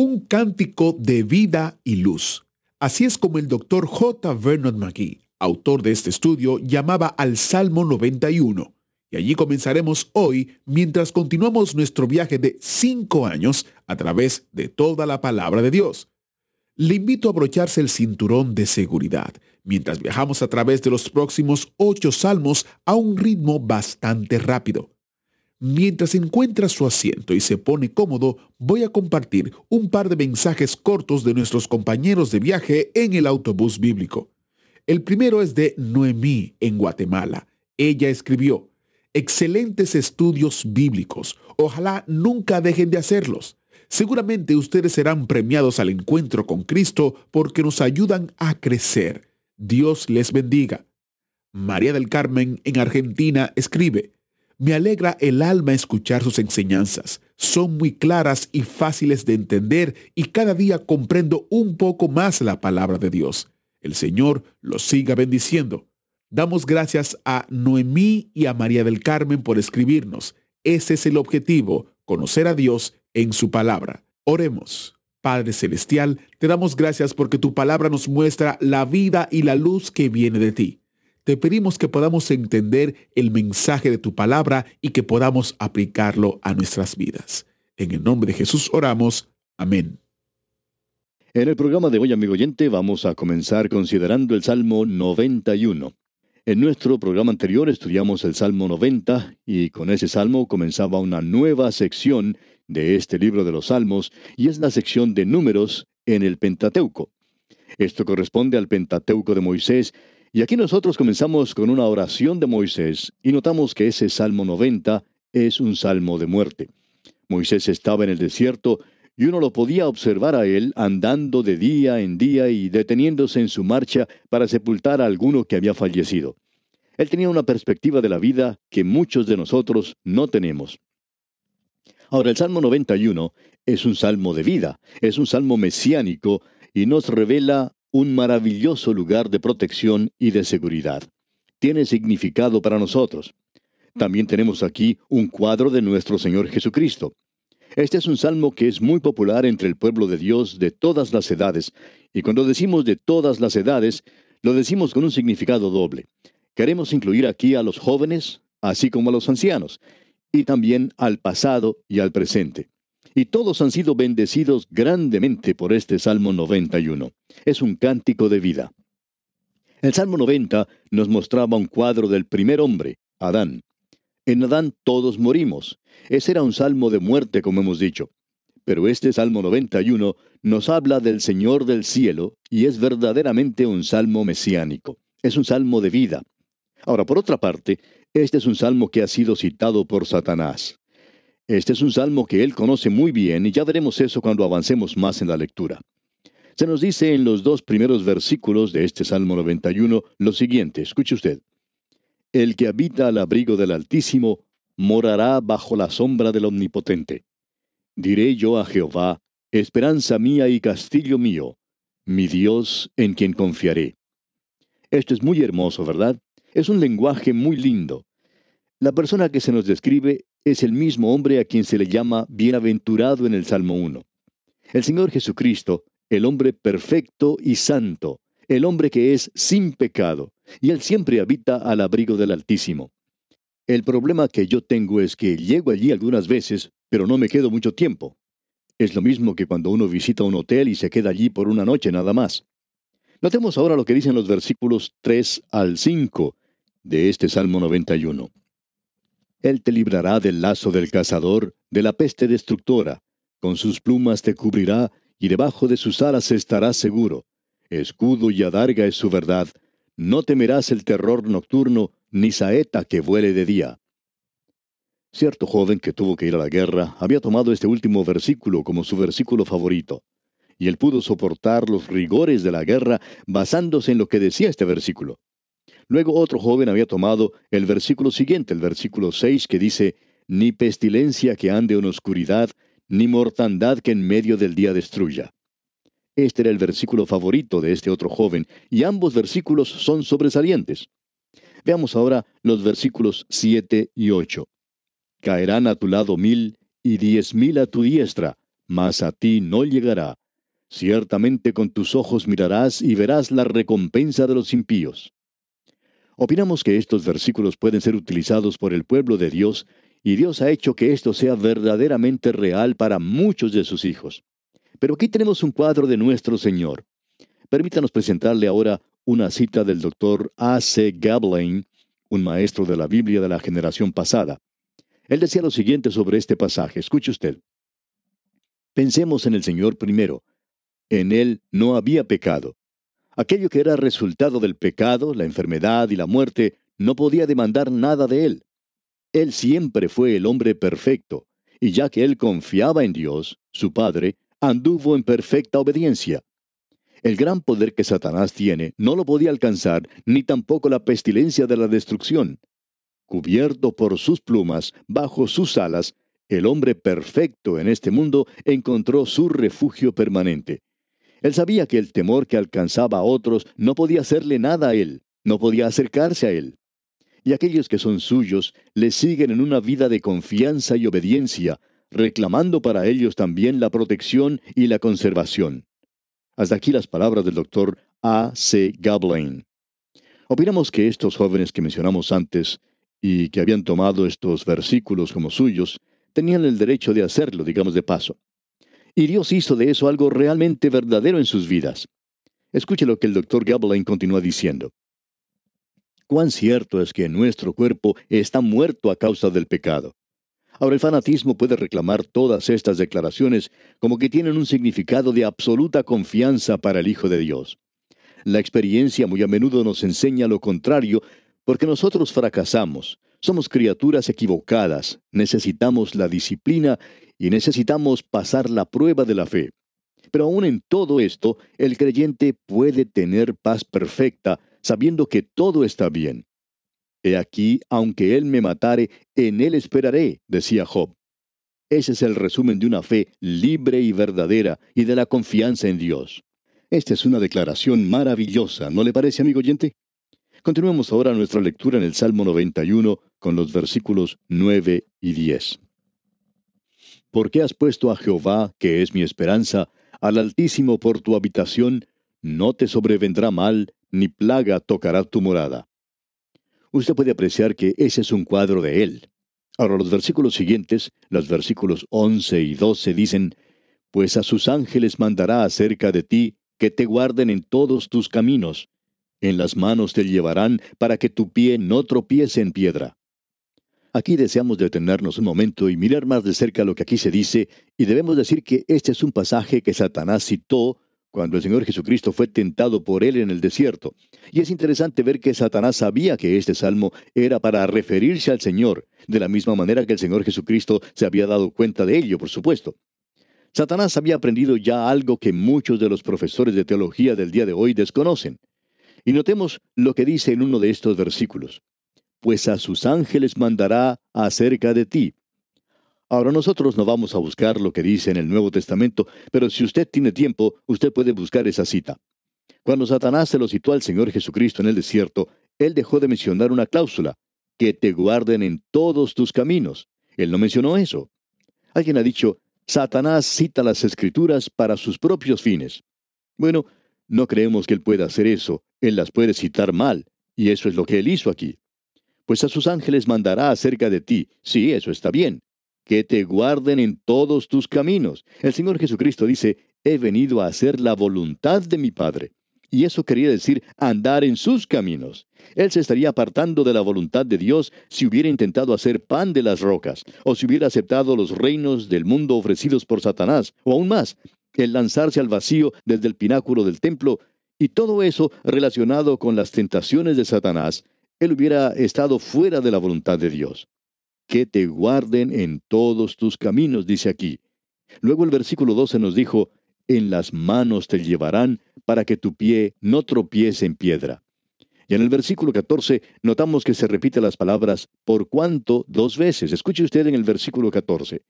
Un cántico de vida y luz. Así es como el Dr. J. Vernon McGee, autor de este estudio, llamaba al Salmo 91. Y allí comenzaremos hoy mientras continuamos nuestro viaje de cinco años a través de toda la palabra de Dios. Le invito a abrocharse el cinturón de seguridad mientras viajamos a través de los próximos ocho salmos a un ritmo bastante rápido. Mientras encuentra su asiento y se pone cómodo, voy a compartir un par de mensajes cortos de nuestros compañeros de viaje en el autobús bíblico. El primero es de Noemí, en Guatemala. Ella escribió, Excelentes estudios bíblicos. Ojalá nunca dejen de hacerlos. Seguramente ustedes serán premiados al encuentro con Cristo porque nos ayudan a crecer. Dios les bendiga. María del Carmen, en Argentina, escribe, Me alegra el alma escuchar sus enseñanzas. Son muy claras y fáciles de entender y cada día comprendo un poco más la palabra de Dios. El Señor los siga bendiciendo. Damos gracias a Noemí y a María del Carmen por escribirnos. Ese es el objetivo, conocer a Dios en su palabra. Oremos. Padre Celestial, te damos gracias porque tu palabra nos muestra la vida y la luz que viene de ti. Te pedimos que podamos entender el mensaje de tu palabra y que podamos aplicarlo a nuestras vidas. En el nombre de Jesús oramos. Amén. En el programa de hoy, amigo oyente, vamos a comenzar considerando el Salmo 91. En nuestro programa anterior estudiamos el Salmo 90 y con ese salmo comenzaba una nueva sección de este libro de los Salmos y es la sección de números en el Pentateuco. Esto corresponde al Pentateuco de Moisés y aquí nosotros comenzamos con una oración de Moisés y notamos que ese Salmo 90 es un salmo de muerte. Moisés estaba en el desierto y uno lo podía observar a él andando de día en día y deteniéndose en su marcha para sepultar a alguno que había fallecido. Él tenía una perspectiva de la vida que muchos de nosotros no tenemos. Ahora, el Salmo 91 es un salmo de vida, es un salmo mesiánico y nos revela un maravilloso lugar de protección y de seguridad. Tiene significado para nosotros. También tenemos aquí un cuadro de nuestro Señor Jesucristo. Este es un salmo que es muy popular entre el pueblo de Dios de todas las edades, y cuando decimos de todas las edades, lo decimos con un significado doble. Queremos incluir aquí a los jóvenes, así como a los ancianos, y también al pasado y al presente. Y todos han sido bendecidos grandemente por este Salmo 91. Es un cántico de vida. El Salmo 90 nos mostraba un cuadro del primer hombre, Adán. En Adán todos morimos. Ese era un salmo de muerte, como hemos dicho. Pero este Salmo 91 nos habla del Señor del cielo y es verdaderamente un salmo mesiánico. Es un salmo de vida. Ahora, por otra parte, este es un salmo que ha sido citado por Satanás. Este es un salmo que él conoce muy bien y ya veremos eso cuando avancemos más en la lectura. Se nos dice en los dos primeros versículos de este Salmo 91 lo siguiente, escuche usted. El que habita al abrigo del Altísimo morará bajo la sombra del Omnipotente. Diré yo a Jehová, esperanza mía y castillo mío, mi Dios en quien confiaré. Esto es muy hermoso, ¿verdad? Es un lenguaje muy lindo. La persona que se nos describe es el mismo hombre a quien se le llama bienaventurado en el Salmo 1. El Señor Jesucristo, el hombre perfecto y santo, el hombre que es sin pecado, y él siempre habita al abrigo del Altísimo. El problema que yo tengo es que llego allí algunas veces, pero no me quedo mucho tiempo. Es lo mismo que cuando uno visita un hotel y se queda allí por una noche nada más. Notemos ahora lo que dicen los versículos 3 al 5 de este Salmo 91. Él te librará del lazo del cazador, de la peste destructora. Con sus plumas te cubrirá, y debajo de sus alas estarás seguro. Escudo y adarga es su verdad, no temerás el terror nocturno, ni saeta que vuele de día. Cierto joven que tuvo que ir a la guerra había tomado este último versículo como su versículo favorito, y él pudo soportar los rigores de la guerra basándose en lo que decía este versículo. Luego otro joven había tomado el versículo siguiente, el versículo 6, que dice, Ni pestilencia que ande en oscuridad, ni mortandad que en medio del día destruya. Este era el versículo favorito de este otro joven, y ambos versículos son sobresalientes. Veamos ahora los versículos 7 y 8. Caerán a tu lado mil y diez mil a tu diestra, mas a ti no llegará. Ciertamente con tus ojos mirarás y verás la recompensa de los impíos. Opinamos que estos versículos pueden ser utilizados por el pueblo de Dios y Dios ha hecho que esto sea verdaderamente real para muchos de sus hijos. Pero aquí tenemos un cuadro de nuestro Señor. Permítanos presentarle ahora una cita del doctor A. C. Gablein, un maestro de la Biblia de la generación pasada. Él decía lo siguiente sobre este pasaje. Escuche usted. Pensemos en el Señor primero. En Él no había pecado. Aquello que era resultado del pecado, la enfermedad y la muerte, no podía demandar nada de él. Él siempre fue el hombre perfecto, y ya que él confiaba en Dios, su Padre, anduvo en perfecta obediencia. El gran poder que Satanás tiene no lo podía alcanzar, ni tampoco la pestilencia de la destrucción. Cubierto por sus plumas, bajo sus alas, el hombre perfecto en este mundo encontró su refugio permanente. Él sabía que el temor que alcanzaba a otros no podía hacerle nada a él, no podía acercarse a él. Y aquellos que son suyos le siguen en una vida de confianza y obediencia, reclamando para ellos también la protección y la conservación. Hasta aquí las palabras del doctor A. C. Gablain. Opinamos que estos jóvenes que mencionamos antes y que habían tomado estos versículos como suyos, tenían el derecho de hacerlo, digamos de paso. Y Dios hizo de eso algo realmente verdadero en sus vidas. Escuche lo que el doctor Gablein continúa diciendo. Cuán cierto es que nuestro cuerpo está muerto a causa del pecado. Ahora el fanatismo puede reclamar todas estas declaraciones como que tienen un significado de absoluta confianza para el Hijo de Dios. La experiencia muy a menudo nos enseña lo contrario porque nosotros fracasamos, somos criaturas equivocadas, necesitamos la disciplina y necesitamos pasar la prueba de la fe. Pero aún en todo esto, el creyente puede tener paz perfecta, sabiendo que todo está bien. He aquí, aunque Él me matare, en Él esperaré, decía Job. Ese es el resumen de una fe libre y verdadera y de la confianza en Dios. Esta es una declaración maravillosa, ¿no le parece, amigo oyente? Continuemos ahora nuestra lectura en el Salmo 91 con los versículos 9 y 10. ¿Por qué has puesto a Jehová, que es mi esperanza, al Altísimo por tu habitación? No te sobrevendrá mal, ni plaga tocará tu morada. Usted puede apreciar que ese es un cuadro de él. Ahora los versículos siguientes, los versículos 11 y 12 dicen, Pues a sus ángeles mandará acerca de ti, que te guarden en todos tus caminos. En las manos te llevarán para que tu pie no tropiece en piedra. Aquí deseamos detenernos un momento y mirar más de cerca lo que aquí se dice, y debemos decir que este es un pasaje que Satanás citó cuando el Señor Jesucristo fue tentado por él en el desierto. Y es interesante ver que Satanás sabía que este salmo era para referirse al Señor, de la misma manera que el Señor Jesucristo se había dado cuenta de ello, por supuesto. Satanás había aprendido ya algo que muchos de los profesores de teología del día de hoy desconocen. Y notemos lo que dice en uno de estos versículos pues a sus ángeles mandará acerca de ti. Ahora nosotros no vamos a buscar lo que dice en el Nuevo Testamento, pero si usted tiene tiempo, usted puede buscar esa cita. Cuando Satanás se lo citó al Señor Jesucristo en el desierto, él dejó de mencionar una cláusula, que te guarden en todos tus caminos. Él no mencionó eso. Alguien ha dicho, Satanás cita las escrituras para sus propios fines. Bueno, no creemos que él pueda hacer eso, él las puede citar mal, y eso es lo que él hizo aquí pues a sus ángeles mandará acerca de ti. Sí, eso está bien. Que te guarden en todos tus caminos. El Señor Jesucristo dice, he venido a hacer la voluntad de mi Padre. Y eso quería decir andar en sus caminos. Él se estaría apartando de la voluntad de Dios si hubiera intentado hacer pan de las rocas, o si hubiera aceptado los reinos del mundo ofrecidos por Satanás, o aún más, el lanzarse al vacío desde el pináculo del templo, y todo eso relacionado con las tentaciones de Satanás, él hubiera estado fuera de la voluntad de Dios. que te guarden en todos tus caminos, dice aquí. Luego el versículo 12 nos dijo, en las manos te llevarán para que tu pie no tropiece en piedra. Y en el versículo 14 notamos que se repite las palabras por cuanto dos veces. Escuche usted en el versículo 14.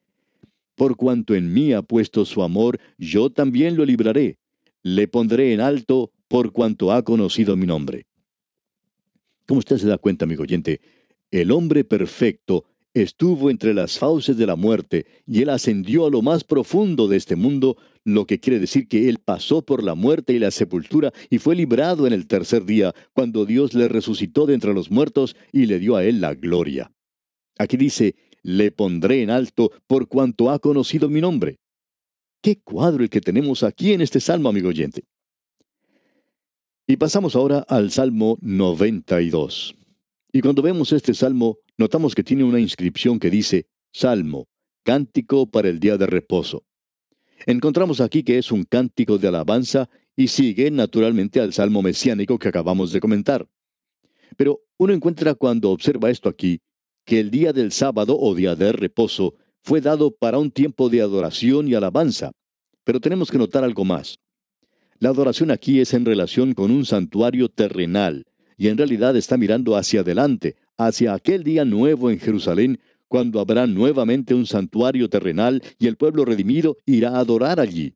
Por cuanto en mí ha puesto su amor, yo también lo libraré. Le pondré en alto por cuanto ha conocido mi nombre. Como usted se da cuenta, amigo oyente, el hombre perfecto estuvo entre las fauces de la muerte y él ascendió a lo más profundo de este mundo, lo que quiere decir que él pasó por la muerte y la sepultura y fue librado en el tercer día, cuando Dios le resucitó de entre los muertos y le dio a él la gloria. Aquí dice, le pondré en alto por cuanto ha conocido mi nombre. Qué cuadro el que tenemos aquí en este salmo, amigo oyente. Y pasamos ahora al Salmo 92. Y cuando vemos este salmo, notamos que tiene una inscripción que dice, Salmo, cántico para el día de reposo. Encontramos aquí que es un cántico de alabanza y sigue naturalmente al salmo mesiánico que acabamos de comentar. Pero uno encuentra cuando observa esto aquí que el día del sábado o día de reposo fue dado para un tiempo de adoración y alabanza. Pero tenemos que notar algo más. La adoración aquí es en relación con un santuario terrenal, y en realidad está mirando hacia adelante, hacia aquel día nuevo en Jerusalén, cuando habrá nuevamente un santuario terrenal y el pueblo redimido irá a adorar allí.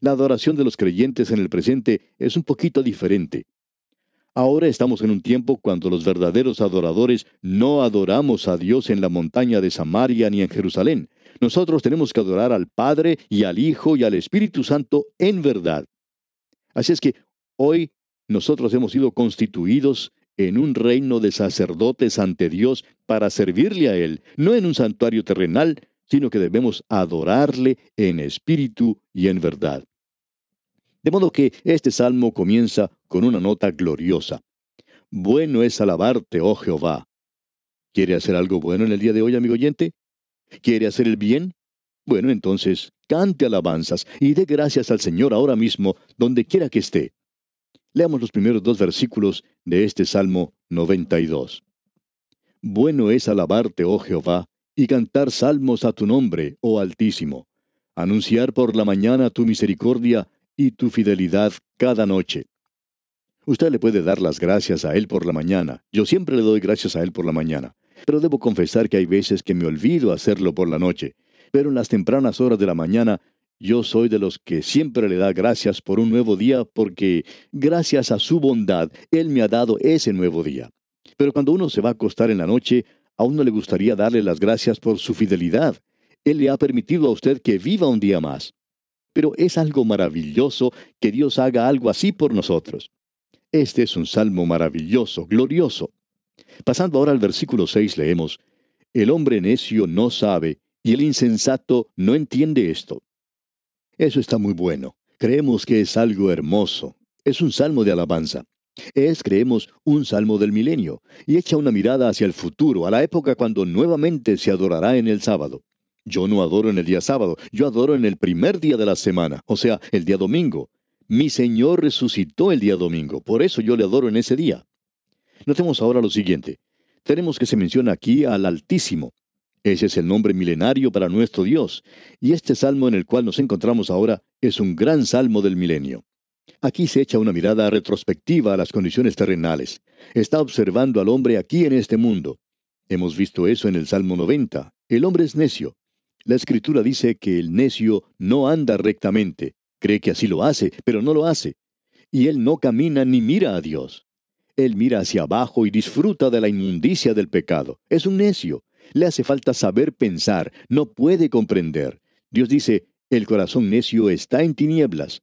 La adoración de los creyentes en el presente es un poquito diferente. Ahora estamos en un tiempo cuando los verdaderos adoradores no adoramos a Dios en la montaña de Samaria ni en Jerusalén. Nosotros tenemos que adorar al Padre y al Hijo y al Espíritu Santo en verdad. Así es que hoy nosotros hemos sido constituidos en un reino de sacerdotes ante Dios para servirle a Él, no en un santuario terrenal, sino que debemos adorarle en espíritu y en verdad. De modo que este salmo comienza con una nota gloriosa. Bueno es alabarte, oh Jehová. ¿Quiere hacer algo bueno en el día de hoy, amigo oyente? ¿Quiere hacer el bien? Bueno, entonces, cante alabanzas y dé gracias al Señor ahora mismo, donde quiera que esté. Leamos los primeros dos versículos de este Salmo 92. Bueno es alabarte, oh Jehová, y cantar salmos a tu nombre, oh Altísimo. Anunciar por la mañana tu misericordia y tu fidelidad cada noche. Usted le puede dar las gracias a Él por la mañana. Yo siempre le doy gracias a Él por la mañana. Pero debo confesar que hay veces que me olvido hacerlo por la noche. Pero en las tempranas horas de la mañana, yo soy de los que siempre le da gracias por un nuevo día porque, gracias a su bondad, Él me ha dado ese nuevo día. Pero cuando uno se va a acostar en la noche, a uno le gustaría darle las gracias por su fidelidad. Él le ha permitido a usted que viva un día más. Pero es algo maravilloso que Dios haga algo así por nosotros. Este es un salmo maravilloso, glorioso. Pasando ahora al versículo 6 leemos, El hombre necio no sabe, y el insensato no entiende esto. Eso está muy bueno. Creemos que es algo hermoso. Es un salmo de alabanza. Es, creemos, un salmo del milenio, y echa una mirada hacia el futuro, a la época cuando nuevamente se adorará en el sábado. Yo no adoro en el día sábado, yo adoro en el primer día de la semana, o sea, el día domingo. Mi Señor resucitó el día domingo, por eso yo le adoro en ese día. Notemos ahora lo siguiente. Tenemos que se menciona aquí al Altísimo. Ese es el nombre milenario para nuestro Dios, y este salmo en el cual nos encontramos ahora es un gran salmo del milenio. Aquí se echa una mirada retrospectiva a las condiciones terrenales. Está observando al hombre aquí en este mundo. Hemos visto eso en el Salmo 90. El hombre es necio, la escritura dice que el necio no anda rectamente, cree que así lo hace, pero no lo hace. Y él no camina ni mira a Dios. Él mira hacia abajo y disfruta de la inmundicia del pecado. Es un necio. Le hace falta saber pensar, no puede comprender. Dios dice, el corazón necio está en tinieblas.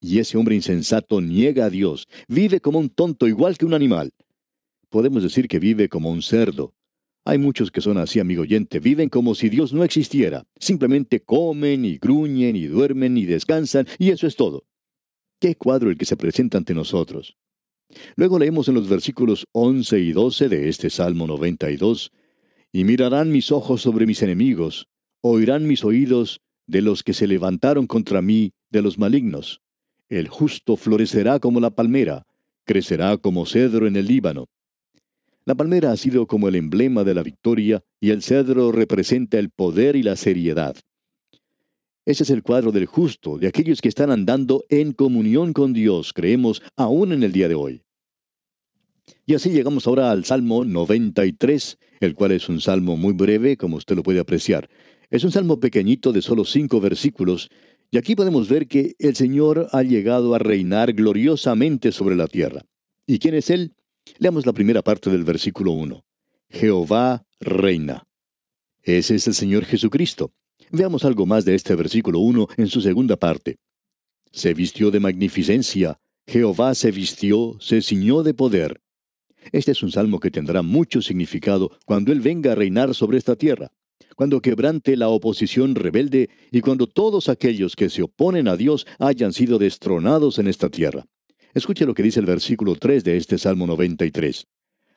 Y ese hombre insensato niega a Dios, vive como un tonto igual que un animal. Podemos decir que vive como un cerdo. Hay muchos que son así, amigo oyente, viven como si Dios no existiera. Simplemente comen y gruñen y duermen y descansan y eso es todo. Qué cuadro el que se presenta ante nosotros. Luego leemos en los versículos 11 y 12 de este Salmo 92, Y mirarán mis ojos sobre mis enemigos, oirán mis oídos de los que se levantaron contra mí, de los malignos. El justo florecerá como la palmera, crecerá como cedro en el Líbano. La palmera ha sido como el emblema de la victoria y el cedro representa el poder y la seriedad. Ese es el cuadro del justo, de aquellos que están andando en comunión con Dios, creemos, aún en el día de hoy. Y así llegamos ahora al Salmo 93, el cual es un salmo muy breve, como usted lo puede apreciar. Es un salmo pequeñito de solo cinco versículos, y aquí podemos ver que el Señor ha llegado a reinar gloriosamente sobre la tierra. ¿Y quién es Él? Leamos la primera parte del versículo 1. Jehová reina. Ese es el Señor Jesucristo. Veamos algo más de este versículo 1 en su segunda parte. Se vistió de magnificencia, Jehová se vistió, se ciñó de poder. Este es un salmo que tendrá mucho significado cuando Él venga a reinar sobre esta tierra, cuando quebrante la oposición rebelde y cuando todos aquellos que se oponen a Dios hayan sido destronados en esta tierra. Escuche lo que dice el versículo 3 de este Salmo 93.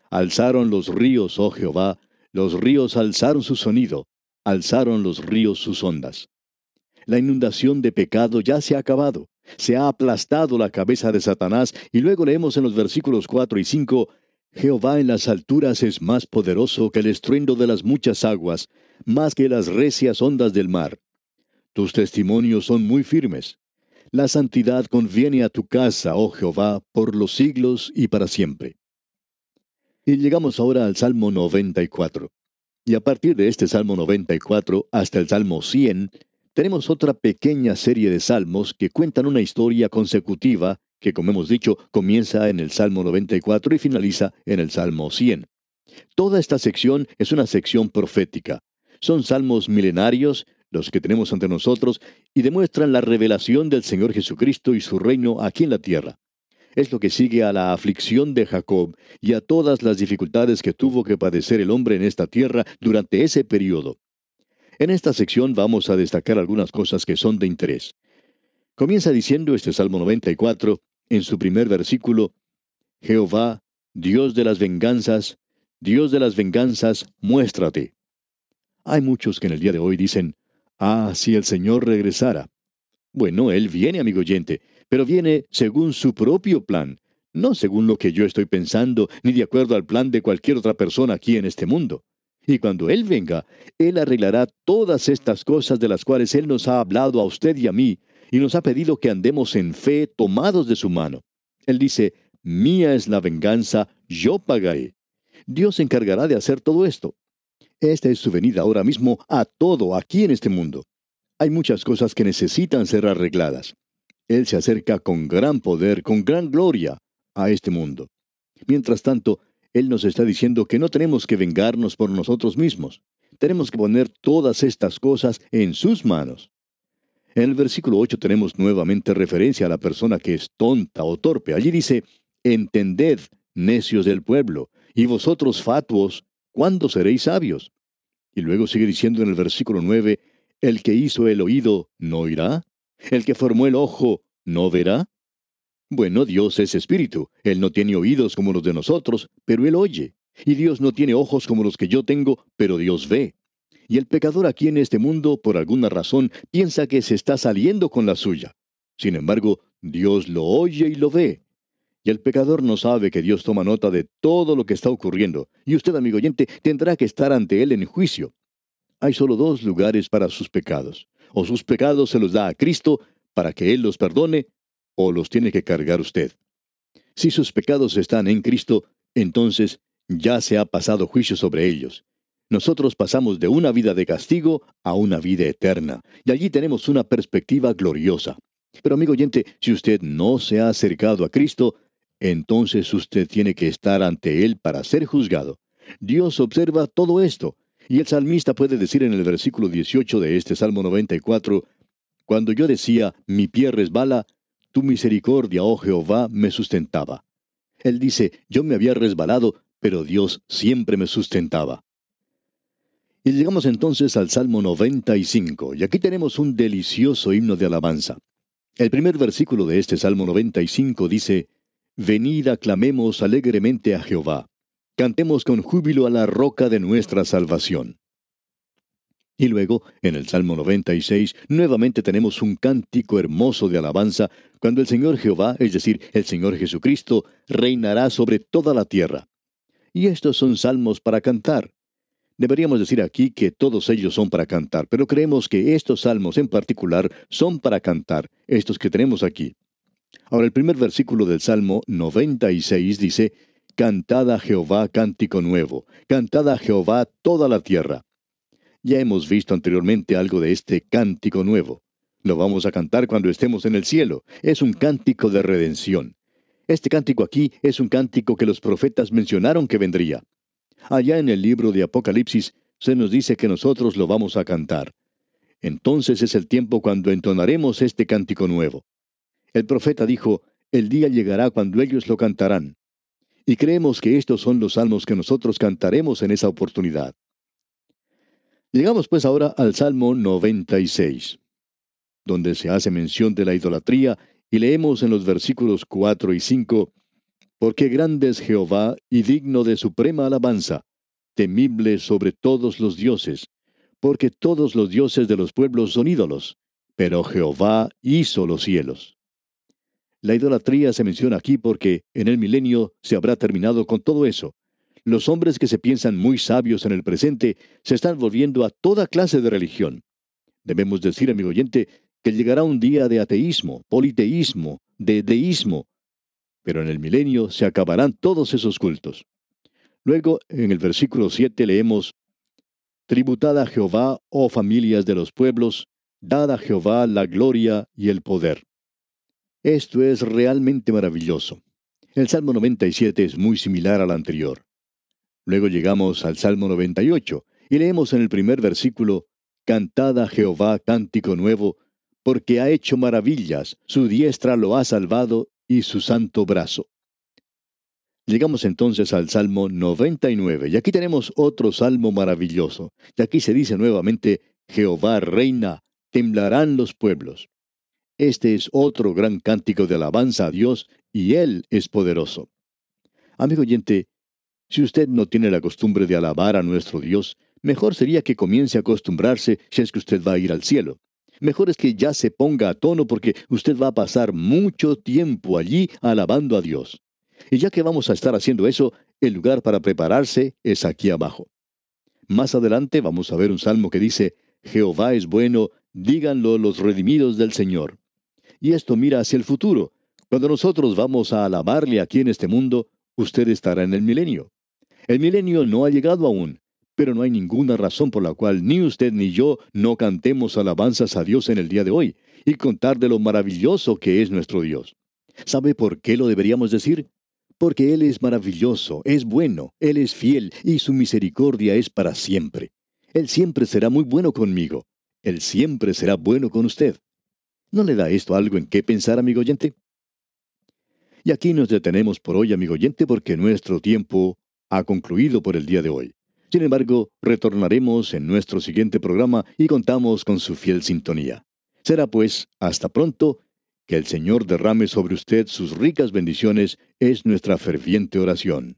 Alzaron los ríos, oh Jehová, los ríos alzaron su sonido, alzaron los ríos sus ondas. La inundación de pecado ya se ha acabado, se ha aplastado la cabeza de Satanás y luego leemos en los versículos 4 y 5, Jehová en las alturas es más poderoso que el estruendo de las muchas aguas, más que las recias ondas del mar. Tus testimonios son muy firmes. La santidad conviene a tu casa, oh Jehová, por los siglos y para siempre. Y llegamos ahora al Salmo 94. Y a partir de este Salmo 94 hasta el Salmo 100, tenemos otra pequeña serie de salmos que cuentan una historia consecutiva que, como hemos dicho, comienza en el Salmo 94 y finaliza en el Salmo 100. Toda esta sección es una sección profética. Son salmos milenarios los que tenemos ante nosotros, y demuestran la revelación del Señor Jesucristo y su reino aquí en la tierra. Es lo que sigue a la aflicción de Jacob y a todas las dificultades que tuvo que padecer el hombre en esta tierra durante ese periodo. En esta sección vamos a destacar algunas cosas que son de interés. Comienza diciendo este Salmo 94, en su primer versículo, Jehová, Dios de las venganzas, Dios de las venganzas, muéstrate. Hay muchos que en el día de hoy dicen, Ah, si el Señor regresara. Bueno, Él viene, amigo oyente, pero viene según su propio plan, no según lo que yo estoy pensando, ni de acuerdo al plan de cualquier otra persona aquí en este mundo. Y cuando Él venga, Él arreglará todas estas cosas de las cuales Él nos ha hablado a usted y a mí, y nos ha pedido que andemos en fe tomados de su mano. Él dice, Mía es la venganza, yo pagaré. Dios se encargará de hacer todo esto. Esta es su venida ahora mismo a todo aquí en este mundo. Hay muchas cosas que necesitan ser arregladas. Él se acerca con gran poder, con gran gloria a este mundo. Mientras tanto, Él nos está diciendo que no tenemos que vengarnos por nosotros mismos. Tenemos que poner todas estas cosas en sus manos. En el versículo 8 tenemos nuevamente referencia a la persona que es tonta o torpe. Allí dice, Entended, necios del pueblo, y vosotros fatuos, ¿cuándo seréis sabios? Y luego sigue diciendo en el versículo 9, el que hizo el oído, ¿no oirá? ¿El que formó el ojo, no verá? Bueno, Dios es espíritu, Él no tiene oídos como los de nosotros, pero Él oye. Y Dios no tiene ojos como los que yo tengo, pero Dios ve. Y el pecador aquí en este mundo, por alguna razón, piensa que se está saliendo con la suya. Sin embargo, Dios lo oye y lo ve. Y el pecador no sabe que Dios toma nota de todo lo que está ocurriendo, y usted, amigo oyente, tendrá que estar ante Él en juicio. Hay solo dos lugares para sus pecados. O sus pecados se los da a Cristo para que Él los perdone, o los tiene que cargar usted. Si sus pecados están en Cristo, entonces ya se ha pasado juicio sobre ellos. Nosotros pasamos de una vida de castigo a una vida eterna, y allí tenemos una perspectiva gloriosa. Pero amigo oyente, si usted no se ha acercado a Cristo, entonces usted tiene que estar ante Él para ser juzgado. Dios observa todo esto, y el salmista puede decir en el versículo 18 de este Salmo 94, Cuando yo decía, mi pie resbala, tu misericordia, oh Jehová, me sustentaba. Él dice, yo me había resbalado, pero Dios siempre me sustentaba. Y llegamos entonces al Salmo 95, y aquí tenemos un delicioso himno de alabanza. El primer versículo de este Salmo 95 dice, Venid aclamemos alegremente a Jehová. Cantemos con júbilo a la roca de nuestra salvación. Y luego, en el Salmo 96, nuevamente tenemos un cántico hermoso de alabanza, cuando el Señor Jehová, es decir, el Señor Jesucristo, reinará sobre toda la tierra. y estos son salmos para cantar. Deberíamos decir aquí que todos ellos son para cantar, pero creemos que estos salmos en particular son para cantar, estos que tenemos aquí. Ahora el primer versículo del Salmo 96 dice, Cantad a Jehová cántico nuevo, cantad a Jehová toda la tierra. Ya hemos visto anteriormente algo de este cántico nuevo. Lo vamos a cantar cuando estemos en el cielo. Es un cántico de redención. Este cántico aquí es un cántico que los profetas mencionaron que vendría. Allá en el libro de Apocalipsis se nos dice que nosotros lo vamos a cantar. Entonces es el tiempo cuando entonaremos este cántico nuevo. El profeta dijo, el día llegará cuando ellos lo cantarán. Y creemos que estos son los salmos que nosotros cantaremos en esa oportunidad. Llegamos pues ahora al Salmo 96, donde se hace mención de la idolatría y leemos en los versículos 4 y 5, Porque grande es Jehová y digno de suprema alabanza, temible sobre todos los dioses, porque todos los dioses de los pueblos son ídolos, pero Jehová hizo los cielos. La idolatría se menciona aquí porque en el milenio se habrá terminado con todo eso. Los hombres que se piensan muy sabios en el presente se están volviendo a toda clase de religión. Debemos decir, amigo oyente, que llegará un día de ateísmo, politeísmo, de deísmo, pero en el milenio se acabarán todos esos cultos. Luego, en el versículo 7 leemos, Tributad a Jehová, oh familias de los pueblos, dad a Jehová la gloria y el poder. Esto es realmente maravilloso. El Salmo 97 es muy similar al anterior. Luego llegamos al Salmo 98 y leemos en el primer versículo, Cantad a Jehová cántico nuevo, porque ha hecho maravillas, su diestra lo ha salvado y su santo brazo. Llegamos entonces al Salmo 99, y aquí tenemos otro salmo maravilloso, y aquí se dice nuevamente, Jehová reina, temblarán los pueblos. Este es otro gran cántico de alabanza a Dios, y Él es poderoso. Amigo oyente, si usted no tiene la costumbre de alabar a nuestro Dios, mejor sería que comience a acostumbrarse si es que usted va a ir al cielo. Mejor es que ya se ponga a tono porque usted va a pasar mucho tiempo allí alabando a Dios. Y ya que vamos a estar haciendo eso, el lugar para prepararse es aquí abajo. Más adelante vamos a ver un salmo que dice, Jehová es bueno, díganlo los redimidos del Señor. Y esto mira hacia el futuro. Cuando nosotros vamos a alabarle aquí en este mundo, usted estará en el milenio. El milenio no ha llegado aún, pero no hay ninguna razón por la cual ni usted ni yo no cantemos alabanzas a Dios en el día de hoy y contar de lo maravilloso que es nuestro Dios. ¿Sabe por qué lo deberíamos decir? Porque Él es maravilloso, es bueno, Él es fiel y su misericordia es para siempre. Él siempre será muy bueno conmigo. Él siempre será bueno con usted. ¿No le da esto algo en qué pensar, amigo oyente? Y aquí nos detenemos por hoy, amigo oyente, porque nuestro tiempo ha concluido por el día de hoy. Sin embargo, retornaremos en nuestro siguiente programa y contamos con su fiel sintonía. Será pues, hasta pronto, que el Señor derrame sobre usted sus ricas bendiciones, es nuestra ferviente oración.